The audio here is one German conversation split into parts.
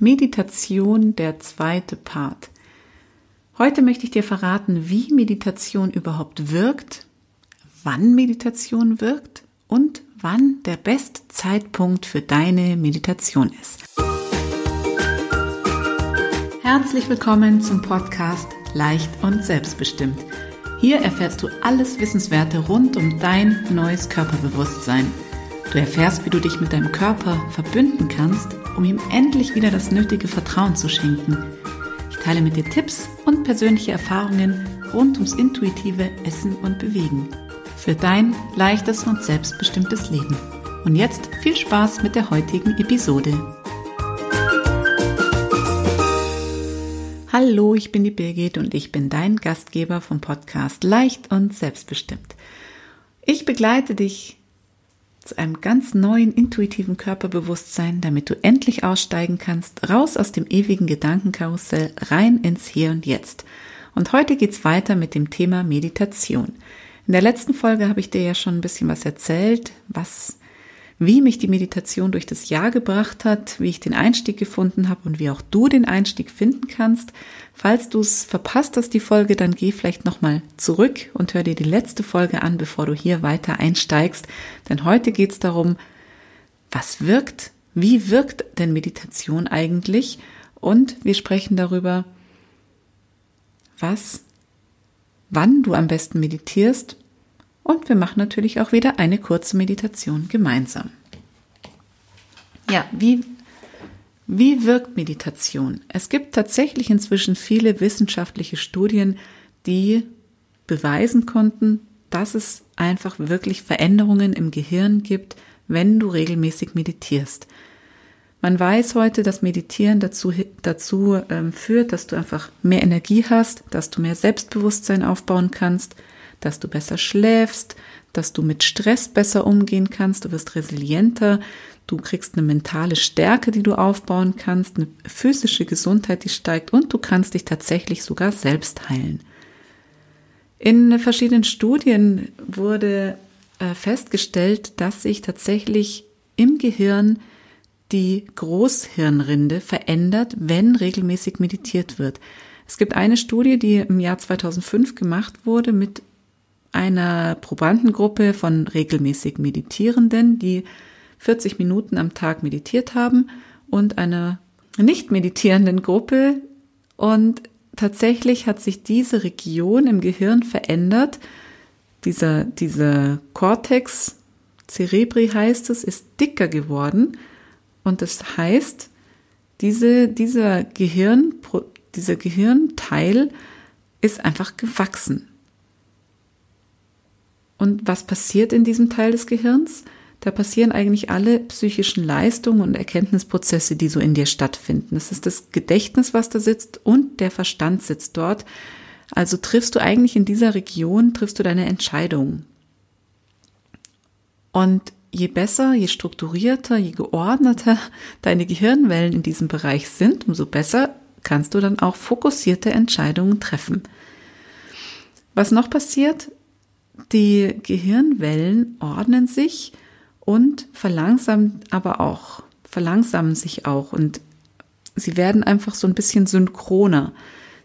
Meditation, der zweite Part. Heute möchte ich dir verraten, wie Meditation überhaupt wirkt, wann Meditation wirkt und wann der beste Zeitpunkt für deine Meditation ist. Herzlich willkommen zum Podcast Leicht und Selbstbestimmt. Hier erfährst du alles Wissenswerte rund um dein neues Körperbewusstsein. Du erfährst, wie du dich mit deinem Körper verbünden kannst um ihm endlich wieder das nötige Vertrauen zu schenken. Ich teile mit dir Tipps und persönliche Erfahrungen rund ums intuitive Essen und Bewegen. Für dein leichtes und selbstbestimmtes Leben. Und jetzt viel Spaß mit der heutigen Episode. Hallo, ich bin die Birgit und ich bin dein Gastgeber vom Podcast Leicht und Selbstbestimmt. Ich begleite dich zu einem ganz neuen intuitiven Körperbewusstsein, damit du endlich aussteigen kannst, raus aus dem ewigen Gedankenkarussell, rein ins Hier und Jetzt. Und heute geht's weiter mit dem Thema Meditation. In der letzten Folge habe ich dir ja schon ein bisschen was erzählt, was wie mich die Meditation durch das Jahr gebracht hat, wie ich den Einstieg gefunden habe und wie auch du den Einstieg finden kannst. Falls du es verpasst hast, die Folge, dann geh vielleicht nochmal zurück und hör dir die letzte Folge an, bevor du hier weiter einsteigst. Denn heute geht es darum, was wirkt, wie wirkt denn Meditation eigentlich? Und wir sprechen darüber, was, wann du am besten meditierst und wir machen natürlich auch wieder eine kurze Meditation gemeinsam. Ja, wie, wie wirkt Meditation? Es gibt tatsächlich inzwischen viele wissenschaftliche Studien, die beweisen konnten, dass es einfach wirklich Veränderungen im Gehirn gibt, wenn du regelmäßig meditierst. Man weiß heute, dass Meditieren dazu, dazu ähm, führt, dass du einfach mehr Energie hast, dass du mehr Selbstbewusstsein aufbauen kannst, dass du besser schläfst, dass du mit Stress besser umgehen kannst, du wirst resilienter, du kriegst eine mentale Stärke, die du aufbauen kannst, eine physische Gesundheit, die steigt und du kannst dich tatsächlich sogar selbst heilen. In verschiedenen Studien wurde äh, festgestellt, dass sich tatsächlich im Gehirn die Großhirnrinde verändert, wenn regelmäßig meditiert wird. Es gibt eine Studie, die im Jahr 2005 gemacht wurde mit einer Probandengruppe von regelmäßig Meditierenden, die 40 Minuten am Tag meditiert haben und einer nicht meditierenden Gruppe. Und tatsächlich hat sich diese Region im Gehirn verändert. Dieser, dieser Cortex cerebri heißt es, ist dicker geworden. Und das heißt, diese, dieser Gehirn, dieser Gehirnteil ist einfach gewachsen. Und was passiert in diesem Teil des Gehirns? Da passieren eigentlich alle psychischen Leistungen und Erkenntnisprozesse, die so in dir stattfinden. Das ist das Gedächtnis, was da sitzt und der Verstand sitzt dort. Also triffst du eigentlich in dieser Region, triffst du deine Entscheidungen. Und je besser, je strukturierter, je geordneter deine Gehirnwellen in diesem Bereich sind, umso besser kannst du dann auch fokussierte Entscheidungen treffen. Was noch passiert? Die Gehirnwellen ordnen sich und verlangsamen aber auch, verlangsamen sich auch und sie werden einfach so ein bisschen synchroner.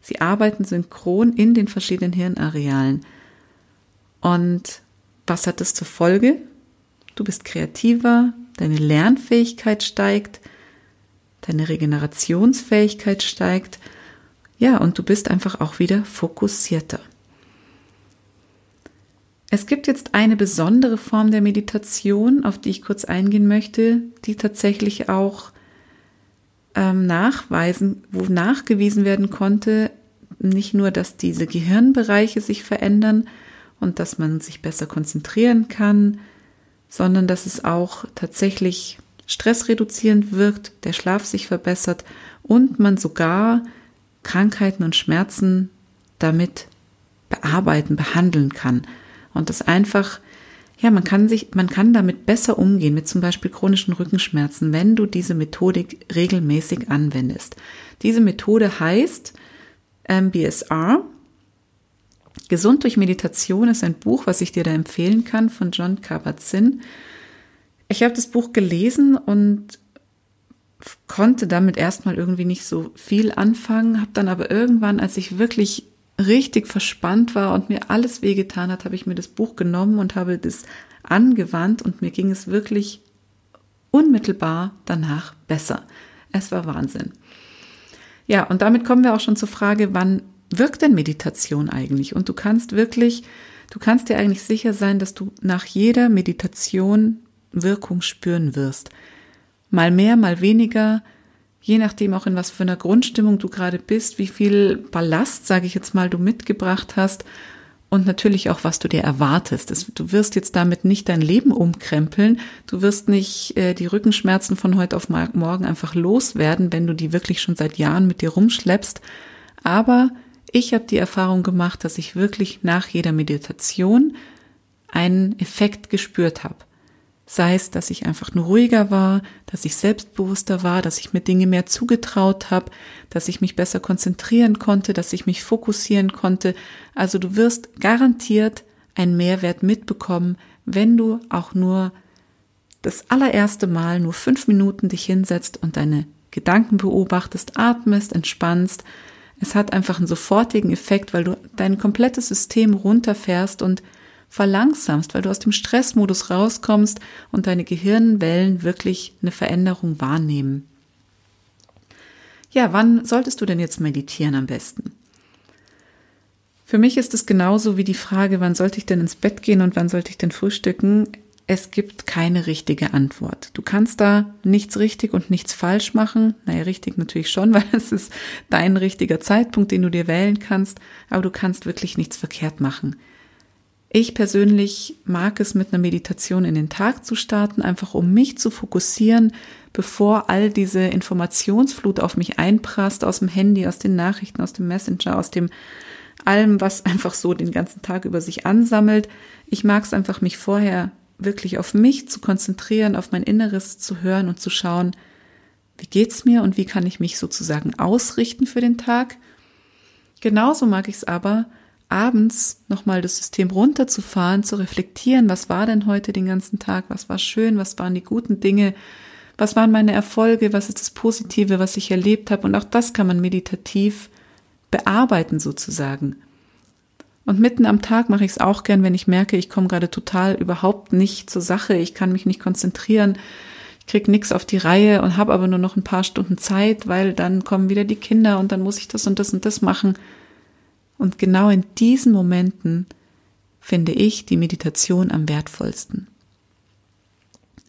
Sie arbeiten synchron in den verschiedenen Hirnarealen. Und was hat das zur Folge? Du bist kreativer, deine Lernfähigkeit steigt, deine Regenerationsfähigkeit steigt. Ja, und du bist einfach auch wieder fokussierter. Es gibt jetzt eine besondere Form der Meditation, auf die ich kurz eingehen möchte, die tatsächlich auch ähm, nachweisen, wo nachgewiesen werden konnte, nicht nur, dass diese Gehirnbereiche sich verändern und dass man sich besser konzentrieren kann, sondern dass es auch tatsächlich stressreduzierend wirkt, der Schlaf sich verbessert und man sogar Krankheiten und Schmerzen damit bearbeiten, behandeln kann. Und das einfach, ja, man kann sich, man kann damit besser umgehen mit zum Beispiel chronischen Rückenschmerzen, wenn du diese Methodik regelmäßig anwendest. Diese Methode heißt MBSR. Gesund durch Meditation ist ein Buch, was ich dir da empfehlen kann von John Kabat-Zinn. Ich habe das Buch gelesen und konnte damit erstmal irgendwie nicht so viel anfangen, habe dann aber irgendwann, als ich wirklich richtig verspannt war und mir alles wehgetan hat, habe ich mir das Buch genommen und habe das angewandt und mir ging es wirklich unmittelbar danach besser. Es war Wahnsinn. Ja, und damit kommen wir auch schon zur Frage, wann wirkt denn Meditation eigentlich? Und du kannst wirklich, du kannst dir eigentlich sicher sein, dass du nach jeder Meditation Wirkung spüren wirst. Mal mehr, mal weniger, je nachdem auch in was für einer Grundstimmung du gerade bist, wie viel Ballast, sage ich jetzt mal, du mitgebracht hast und natürlich auch, was du dir erwartest. Du wirst jetzt damit nicht dein Leben umkrempeln. Du wirst nicht äh, die Rückenschmerzen von heute auf morgen einfach loswerden, wenn du die wirklich schon seit Jahren mit dir rumschleppst. Aber ich habe die Erfahrung gemacht, dass ich wirklich nach jeder Meditation einen Effekt gespürt habe. Sei es, dass ich einfach nur ruhiger war, dass ich selbstbewusster war, dass ich mir Dinge mehr zugetraut habe, dass ich mich besser konzentrieren konnte, dass ich mich fokussieren konnte. Also du wirst garantiert einen Mehrwert mitbekommen, wenn du auch nur das allererste Mal nur fünf Minuten dich hinsetzt und deine Gedanken beobachtest, atmest, entspannst. Es hat einfach einen sofortigen Effekt, weil du dein komplettes System runterfährst und verlangsamst, weil du aus dem Stressmodus rauskommst und deine Gehirnwellen wirklich eine Veränderung wahrnehmen. Ja, wann solltest du denn jetzt meditieren am besten? Für mich ist es genauso wie die Frage, wann sollte ich denn ins Bett gehen und wann sollte ich denn frühstücken? Es gibt keine richtige Antwort. Du kannst da nichts richtig und nichts falsch machen. Naja, richtig natürlich schon, weil es ist dein richtiger Zeitpunkt, den du dir wählen kannst, aber du kannst wirklich nichts verkehrt machen. Ich persönlich mag es mit einer Meditation in den Tag zu starten, einfach um mich zu fokussieren, bevor all diese Informationsflut auf mich einprasst, aus dem Handy, aus den Nachrichten, aus dem Messenger, aus dem allem, was einfach so den ganzen Tag über sich ansammelt. Ich mag es einfach, mich vorher wirklich auf mich zu konzentrieren, auf mein Inneres zu hören und zu schauen, wie geht's mir und wie kann ich mich sozusagen ausrichten für den Tag. Genauso mag ich es aber, abends nochmal das System runterzufahren, zu reflektieren, was war denn heute den ganzen Tag, was war schön, was waren die guten Dinge, was waren meine Erfolge, was ist das Positive, was ich erlebt habe. Und auch das kann man meditativ bearbeiten sozusagen. Und mitten am Tag mache ich es auch gern, wenn ich merke, ich komme gerade total überhaupt nicht zur Sache, ich kann mich nicht konzentrieren, ich krieg nichts auf die Reihe und habe aber nur noch ein paar Stunden Zeit, weil dann kommen wieder die Kinder und dann muss ich das und das und das machen. Und genau in diesen Momenten finde ich die Meditation am wertvollsten.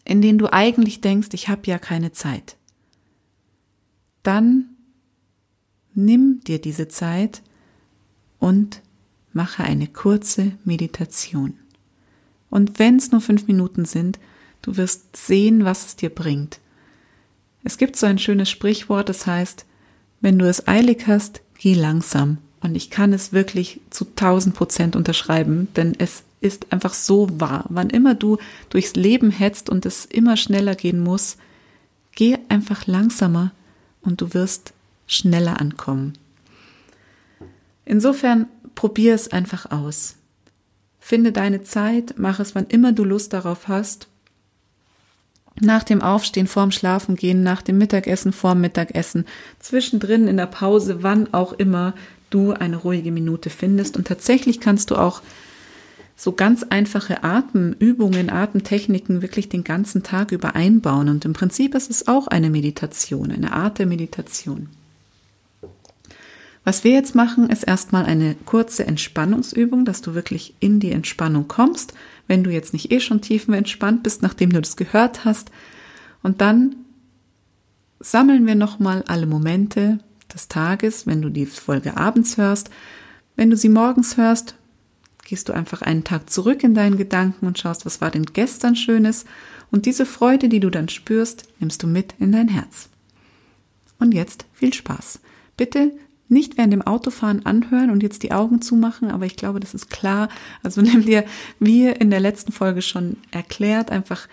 In denen du eigentlich denkst, ich habe ja keine Zeit. Dann nimm dir diese Zeit und mache eine kurze Meditation. Und wenn es nur fünf Minuten sind, du wirst sehen, was es dir bringt. Es gibt so ein schönes Sprichwort, das heißt, wenn du es eilig hast, geh langsam. Und ich kann es wirklich zu 1000 Prozent unterschreiben, denn es ist einfach so wahr. Wann immer du durchs Leben hetzt und es immer schneller gehen muss, geh einfach langsamer und du wirst schneller ankommen. Insofern probier es einfach aus. Finde deine Zeit, mach es, wann immer du Lust darauf hast. Nach dem Aufstehen, vorm Schlafengehen, nach dem Mittagessen, vorm Mittagessen, zwischendrin in der Pause, wann auch immer du eine ruhige Minute findest. Und tatsächlich kannst du auch so ganz einfache Atemübungen, Atemtechniken wirklich den ganzen Tag über einbauen. Und im Prinzip ist es auch eine Meditation, eine Art der Meditation. Was wir jetzt machen, ist erstmal eine kurze Entspannungsübung, dass du wirklich in die Entspannung kommst, wenn du jetzt nicht eh schon tiefenentspannt bist, nachdem du das gehört hast. Und dann sammeln wir nochmal alle Momente, des Tages, wenn du die Folge abends hörst. Wenn du sie morgens hörst, gehst du einfach einen Tag zurück in deinen Gedanken und schaust, was war denn gestern Schönes. Und diese Freude, die du dann spürst, nimmst du mit in dein Herz. Und jetzt viel Spaß. Bitte nicht während dem Autofahren anhören und jetzt die Augen zumachen, aber ich glaube, das ist klar. Also nimm dir, wie in der letzten Folge schon erklärt, einfach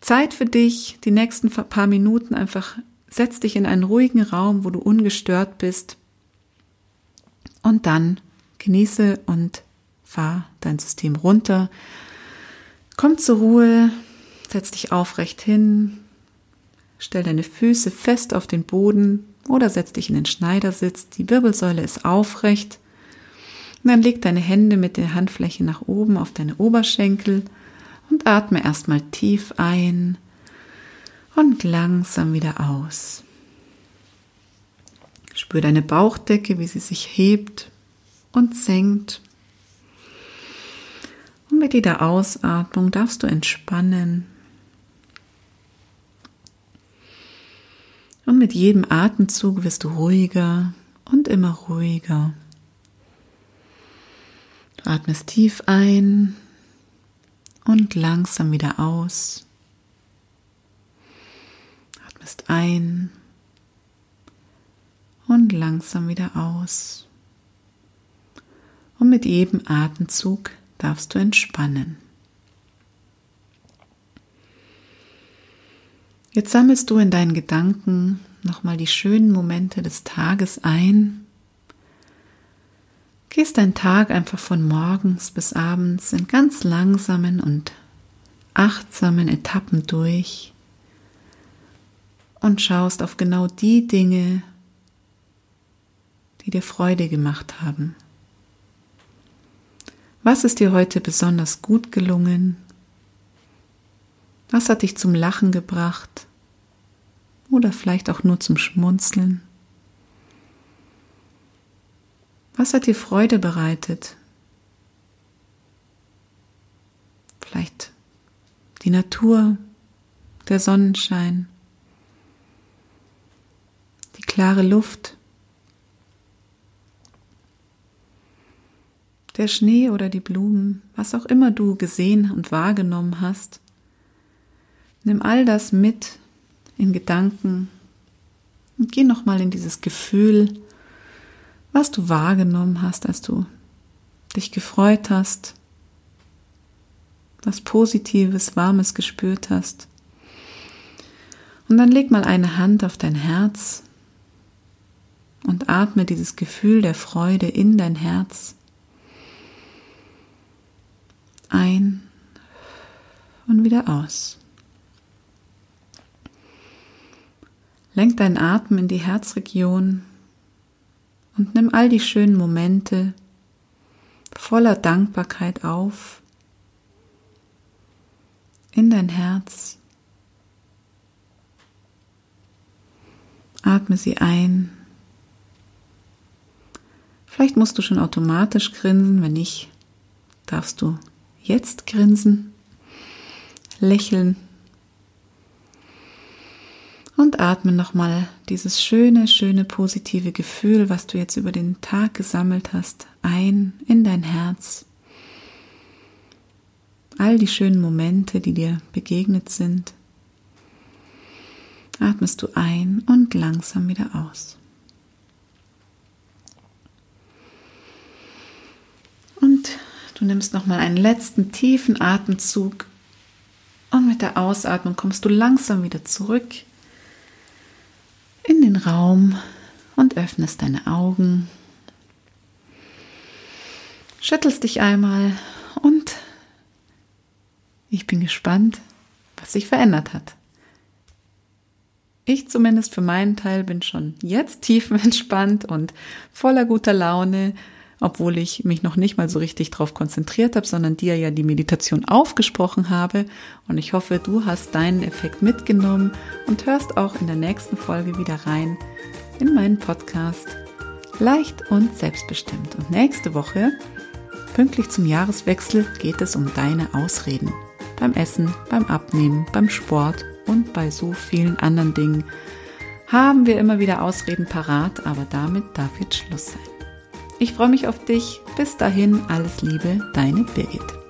Zeit für dich, die nächsten paar Minuten einfach setz dich in einen ruhigen Raum, wo du ungestört bist und dann genieße und fahr dein System runter. Komm zur Ruhe, setz dich aufrecht hin, stell deine Füße fest auf den Boden oder setz dich in den Schneidersitz. Die Wirbelsäule ist aufrecht. Und dann leg deine Hände mit der Handfläche nach oben auf deine Oberschenkel und atme erstmal tief ein und langsam wieder aus. Spür deine Bauchdecke, wie sie sich hebt und senkt. Und mit jeder Ausatmung darfst du entspannen. Und mit jedem Atemzug wirst du ruhiger und immer ruhiger. Du atmest tief ein und langsam wieder aus. Atmest ein und langsam wieder aus. Und mit jedem Atemzug darfst du entspannen. Jetzt sammelst du in deinen Gedanken nochmal die schönen Momente des Tages ein. Gehst deinen Tag einfach von morgens bis abends in ganz langsamen und achtsamen Etappen durch und schaust auf genau die Dinge, die dir Freude gemacht haben. Was ist dir heute besonders gut gelungen? Was hat dich zum Lachen gebracht? Oder vielleicht auch nur zum Schmunzeln? Was hat dir Freude bereitet? Vielleicht die Natur, der Sonnenschein, klare Luft, der Schnee oder die Blumen, was auch immer du gesehen und wahrgenommen hast. Nimm all das mit in Gedanken und geh nochmal in dieses Gefühl, was du wahrgenommen hast, als du dich gefreut hast, was Positives, Warmes gespürt hast. Und dann leg mal eine Hand auf dein Herz und atme dieses Gefühl der Freude in dein Herz ein und wieder aus. Lenk deinen Atem in die Herzregion und nimm all die schönen Momente voller Dankbarkeit auf in dein Herz. Atme sie ein. Vielleicht musst du schon automatisch grinsen, wenn nicht, darfst du jetzt grinsen, lächeln und atme nochmal dieses schöne, schöne positive Gefühl, was du jetzt über den Tag gesammelt hast, ein in dein Herz. All die schönen Momente, die dir begegnet sind, atmest du ein und langsam wieder aus. Und du nimmst nochmal einen letzten tiefen Atemzug und mit der Ausatmung kommst du langsam wieder zurück in den Raum und öffnest deine Augen. Schüttelst dich einmal und ich bin gespannt, was sich verändert hat. Ich zumindest für meinen Teil bin schon jetzt tiefenentspannt und voller guter Laune obwohl ich mich noch nicht mal so richtig darauf konzentriert habe, sondern dir ja die Meditation aufgesprochen habe. Und ich hoffe, du hast deinen Effekt mitgenommen und hörst auch in der nächsten Folge wieder rein in meinen Podcast Leicht und selbstbestimmt. Und nächste Woche, pünktlich zum Jahreswechsel, geht es um deine Ausreden. Beim Essen, beim Abnehmen, beim Sport und bei so vielen anderen Dingen haben wir immer wieder Ausreden parat, aber damit darf jetzt Schluss sein. Ich freue mich auf dich. Bis dahin, alles Liebe, deine Birgit.